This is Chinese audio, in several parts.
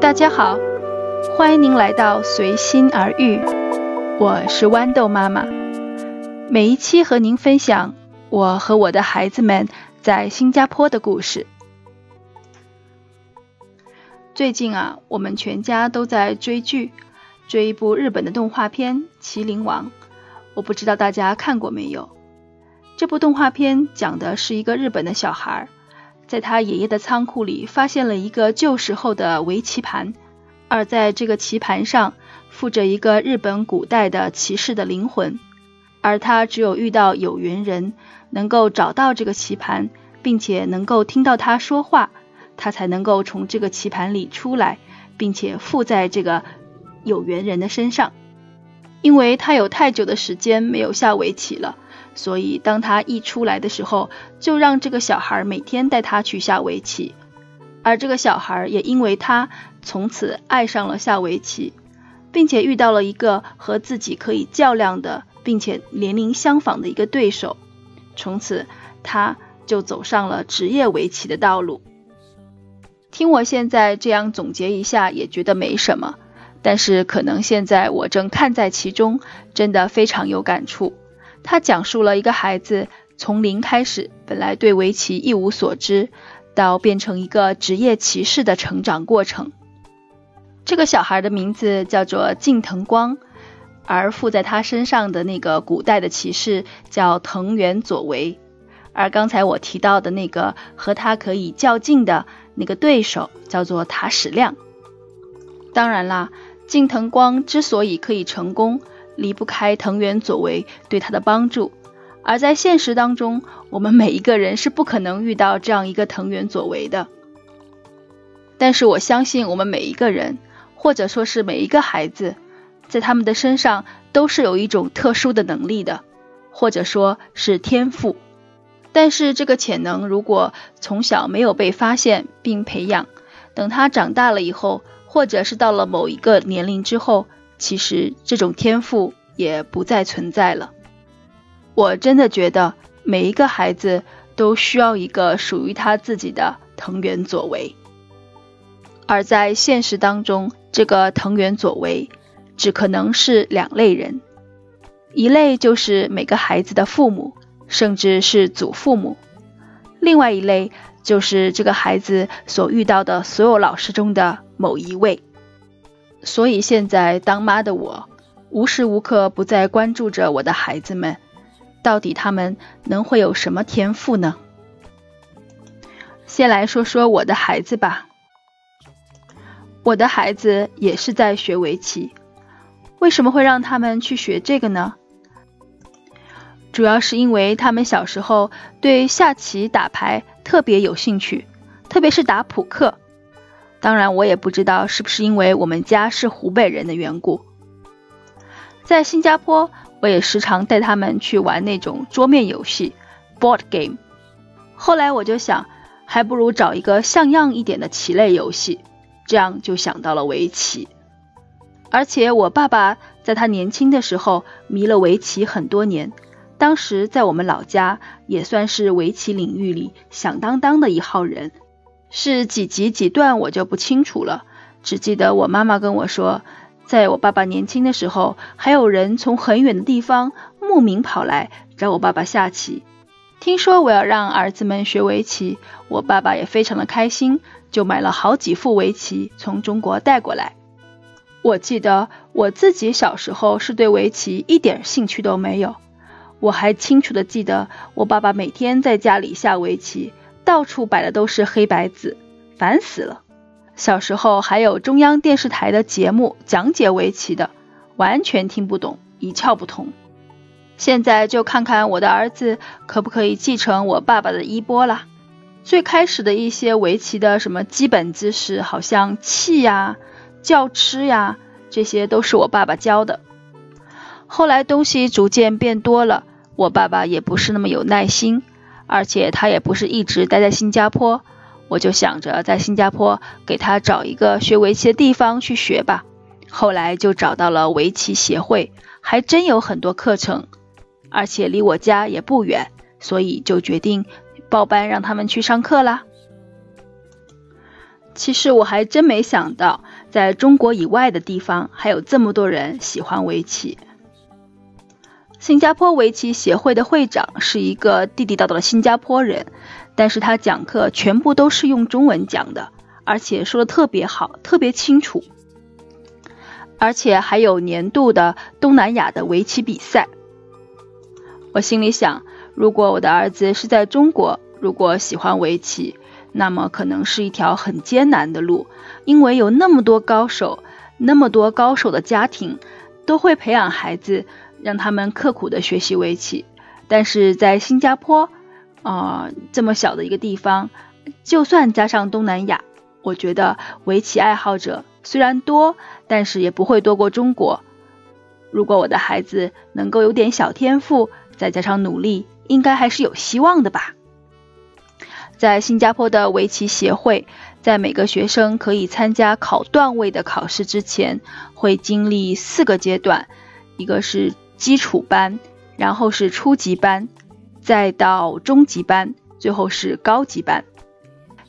大家好，欢迎您来到随心而遇，我是豌豆妈妈。每一期和您分享我和我的孩子们在新加坡的故事。最近啊，我们全家都在追剧，追一部日本的动画片《麒麟王》，我不知道大家看过没有。这部动画片讲的是一个日本的小孩。在他爷爷的仓库里发现了一个旧时候的围棋盘，而在这个棋盘上附着一个日本古代的骑士的灵魂，而他只有遇到有缘人能够找到这个棋盘，并且能够听到他说话，他才能够从这个棋盘里出来，并且附在这个有缘人的身上，因为他有太久的时间没有下围棋了。所以，当他一出来的时候，就让这个小孩每天带他去下围棋，而这个小孩也因为他从此爱上了下围棋，并且遇到了一个和自己可以较量的，并且年龄相仿的一个对手，从此他就走上了职业围棋的道路。听我现在这样总结一下，也觉得没什么，但是可能现在我正看在其中，真的非常有感触。他讲述了一个孩子从零开始，本来对围棋一无所知，到变成一个职业棋士的成长过程。这个小孩的名字叫做近藤光，而附在他身上的那个古代的骑士叫藤原佐为，而刚才我提到的那个和他可以较劲的那个对手叫做塔矢亮。当然啦，近藤光之所以可以成功。离不开藤原佐为对他的帮助，而在现实当中，我们每一个人是不可能遇到这样一个藤原佐为的。但是我相信，我们每一个人，或者说是每一个孩子，在他们的身上都是有一种特殊的能力的，或者说是天赋。但是这个潜能如果从小没有被发现并培养，等他长大了以后，或者是到了某一个年龄之后，其实这种天赋也不再存在了。我真的觉得每一个孩子都需要一个属于他自己的藤原佐为，而在现实当中，这个藤原佐为只可能是两类人：一类就是每个孩子的父母，甚至是祖父母；另外一类就是这个孩子所遇到的所有老师中的某一位。所以现在当妈的我，无时无刻不在关注着我的孩子们，到底他们能会有什么天赋呢？先来说说我的孩子吧。我的孩子也是在学围棋，为什么会让他们去学这个呢？主要是因为他们小时候对下棋、打牌特别有兴趣，特别是打扑克。当然，我也不知道是不是因为我们家是湖北人的缘故。在新加坡，我也时常带他们去玩那种桌面游戏 （board game）。后来我就想，还不如找一个像样一点的棋类游戏，这样就想到了围棋。而且我爸爸在他年轻的时候迷了围棋很多年，当时在我们老家也算是围棋领域里响当当的一号人。是几级几段我就不清楚了，只记得我妈妈跟我说，在我爸爸年轻的时候，还有人从很远的地方慕名跑来找我爸爸下棋。听说我要让儿子们学围棋，我爸爸也非常的开心，就买了好几副围棋从中国带过来。我记得我自己小时候是对围棋一点兴趣都没有，我还清楚的记得我爸爸每天在家里下围棋。到处摆的都是黑白子，烦死了。小时候还有中央电视台的节目讲解围棋的，完全听不懂，一窍不通。现在就看看我的儿子可不可以继承我爸爸的衣钵啦。最开始的一些围棋的什么基本姿势，好像气呀、叫吃呀，这些都是我爸爸教的。后来东西逐渐变多了，我爸爸也不是那么有耐心。而且他也不是一直待在新加坡，我就想着在新加坡给他找一个学围棋的地方去学吧。后来就找到了围棋协会，还真有很多课程，而且离我家也不远，所以就决定报班让他们去上课啦。其实我还真没想到，在中国以外的地方还有这么多人喜欢围棋。新加坡围棋协会的会长是一个地地道道的新加坡人，但是他讲课全部都是用中文讲的，而且说的特别好，特别清楚，而且还有年度的东南亚的围棋比赛。我心里想，如果我的儿子是在中国，如果喜欢围棋，那么可能是一条很艰难的路，因为有那么多高手，那么多高手的家庭都会培养孩子。让他们刻苦的学习围棋，但是在新加坡，啊这么小的一个地方，就算加上东南亚，我觉得围棋爱好者虽然多，但是也不会多过中国。如果我的孩子能够有点小天赋，再加上努力，应该还是有希望的吧。在新加坡的围棋协会，在每个学生可以参加考段位的考试之前，会经历四个阶段，一个是。基础班，然后是初级班，再到中级班，最后是高级班。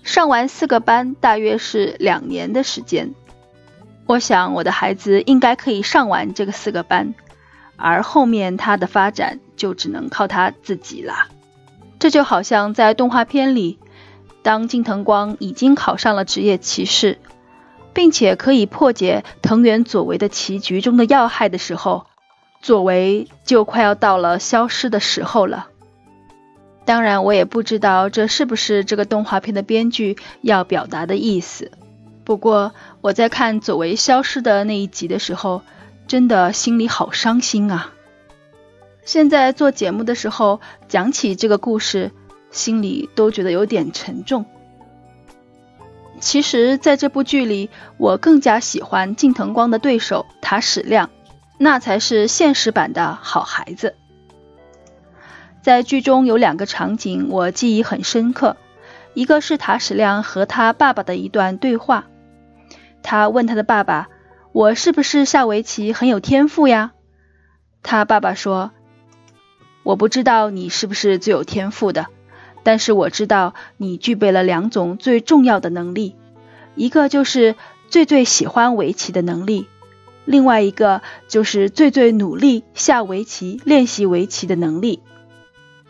上完四个班，大约是两年的时间。我想我的孩子应该可以上完这个四个班，而后面他的发展就只能靠他自己了。这就好像在动画片里，当近藤光已经考上了职业棋士，并且可以破解藤原佐为的棋局中的要害的时候。作为就快要到了消失的时候了。当然，我也不知道这是不是这个动画片的编剧要表达的意思。不过我在看佐为消失的那一集的时候，真的心里好伤心啊！现在做节目的时候讲起这个故事，心里都觉得有点沉重。其实，在这部剧里，我更加喜欢近藤光的对手塔矢亮。那才是现实版的好孩子。在剧中有两个场景我记忆很深刻，一个是塔矢亮和他爸爸的一段对话。他问他的爸爸：“我是不是下围棋很有天赋呀？”他爸爸说：“我不知道你是不是最有天赋的，但是我知道你具备了两种最重要的能力，一个就是最最喜欢围棋的能力。”另外一个就是最最努力下围棋、练习围棋的能力。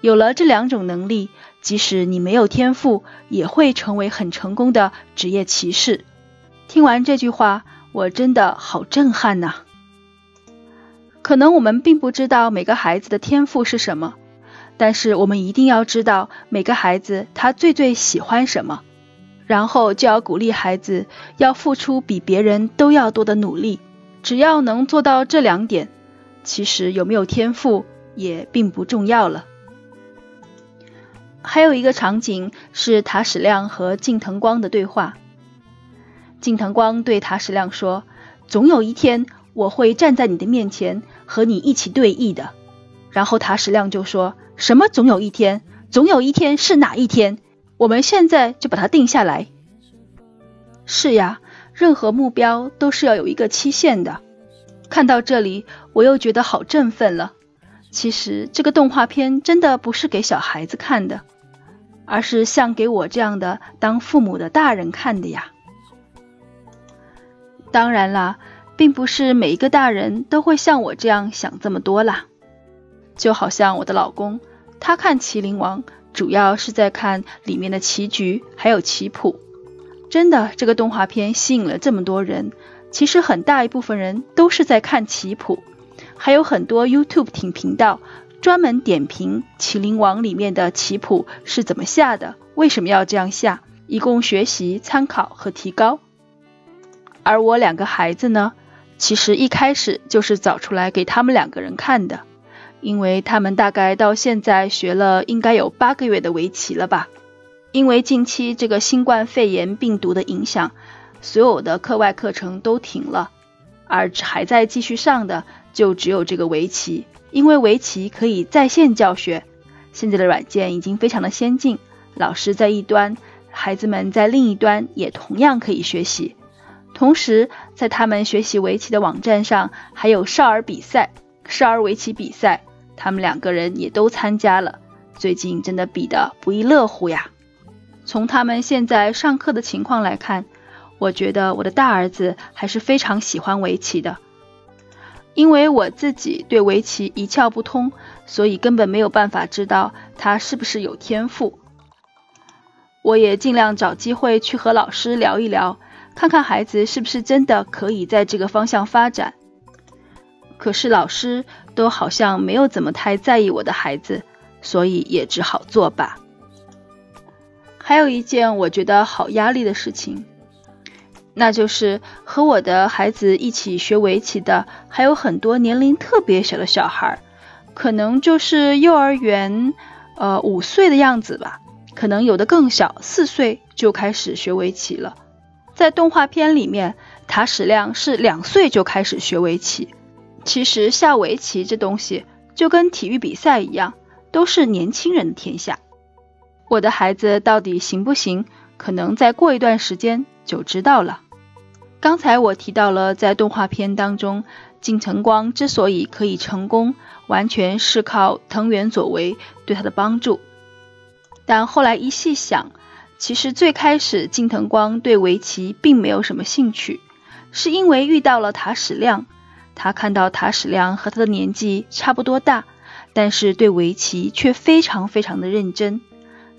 有了这两种能力，即使你没有天赋，也会成为很成功的职业棋士。听完这句话，我真的好震撼呐！可能我们并不知道每个孩子的天赋是什么，但是我们一定要知道每个孩子他最最喜欢什么，然后就要鼓励孩子要付出比别人都要多的努力。只要能做到这两点，其实有没有天赋也并不重要了。还有一个场景是塔矢亮和近藤光的对话。近藤光对塔矢亮说：“总有一天我会站在你的面前和你一起对弈的。”然后塔矢亮就说：“什么总有一天？总有一天是哪一天？我们现在就把它定下来。”是呀。任何目标都是要有一个期限的。看到这里，我又觉得好振奋了。其实这个动画片真的不是给小孩子看的，而是像给我这样的当父母的大人看的呀。当然啦，并不是每一个大人都会像我这样想这么多啦。就好像我的老公，他看《麒麟王》，主要是在看里面的棋局还有棋谱。真的，这个动画片吸引了这么多人。其实很大一部分人都是在看棋谱，还有很多 YouTube 挺频道专门点评《麒麟王》里面的棋谱是怎么下的，为什么要这样下，以供学习、参考和提高。而我两个孩子呢，其实一开始就是找出来给他们两个人看的，因为他们大概到现在学了应该有八个月的围棋了吧。因为近期这个新冠肺炎病毒的影响，所有的课外课程都停了，而还在继续上的就只有这个围棋。因为围棋可以在线教学，现在的软件已经非常的先进，老师在一端，孩子们在另一端也同样可以学习。同时，在他们学习围棋的网站上，还有少儿比赛、少儿围棋比赛，他们两个人也都参加了。最近真的比的不亦乐乎呀！从他们现在上课的情况来看，我觉得我的大儿子还是非常喜欢围棋的。因为我自己对围棋一窍不通，所以根本没有办法知道他是不是有天赋。我也尽量找机会去和老师聊一聊，看看孩子是不是真的可以在这个方向发展。可是老师都好像没有怎么太在意我的孩子，所以也只好作罢。还有一件我觉得好压力的事情。那就是和我的孩子一起学围棋的，还有很多年龄特别小的小孩，可能就是幼儿园，呃，五岁的样子吧，可能有的更小，四岁就开始学围棋了。在动画片里面，塔矢亮是两岁就开始学围棋。其实下围棋这东西就跟体育比赛一样，都是年轻人的天下。我的孩子到底行不行？可能再过一段时间就知道了。刚才我提到了，在动画片当中，金城光之所以可以成功，完全是靠藤原佐为对他的帮助。但后来一细想，其实最开始金藤光对围棋并没有什么兴趣，是因为遇到了塔矢亮。他看到塔矢亮和他的年纪差不多大，但是对围棋却非常非常的认真。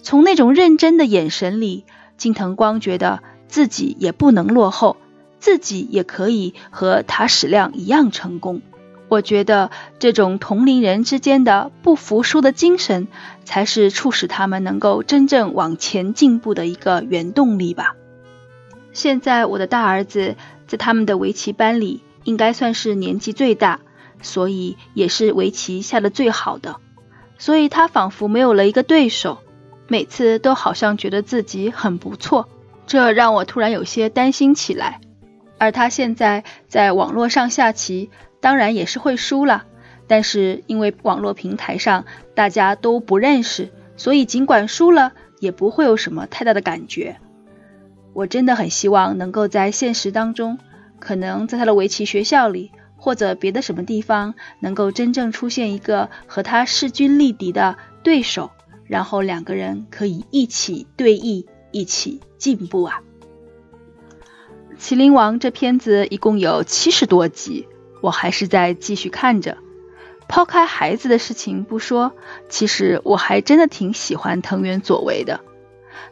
从那种认真的眼神里，金藤光觉得自己也不能落后。自己也可以和塔矢亮一样成功。我觉得这种同龄人之间的不服输的精神，才是促使他们能够真正往前进步的一个原动力吧。现在我的大儿子在他们的围棋班里，应该算是年纪最大，所以也是围棋下的最好的。所以他仿佛没有了一个对手，每次都好像觉得自己很不错，这让我突然有些担心起来。而他现在在网络上下棋，当然也是会输了。但是因为网络平台上大家都不认识，所以尽管输了，也不会有什么太大的感觉。我真的很希望能够在现实当中，可能在他的围棋学校里，或者别的什么地方，能够真正出现一个和他势均力敌的对手，然后两个人可以一起对弈，一起进步啊！《麒麟王》这片子一共有七十多集，我还是在继续看着。抛开孩子的事情不说，其实我还真的挺喜欢藤原佐为的。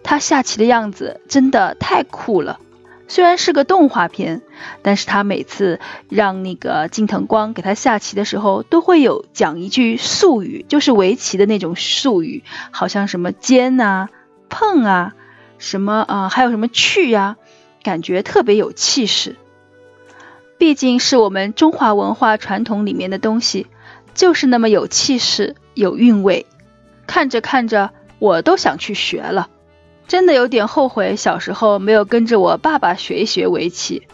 他下棋的样子真的太酷了。虽然是个动画片，但是他每次让那个金藤光给他下棋的时候，都会有讲一句术语，就是围棋的那种术语，好像什么尖啊、碰啊，什么啊，还有什么去啊。感觉特别有气势，毕竟是我们中华文化传统里面的东西，就是那么有气势、有韵味。看着看着，我都想去学了，真的有点后悔小时候没有跟着我爸爸学一学围棋。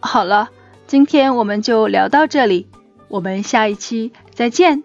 好了，今天我们就聊到这里，我们下一期再见。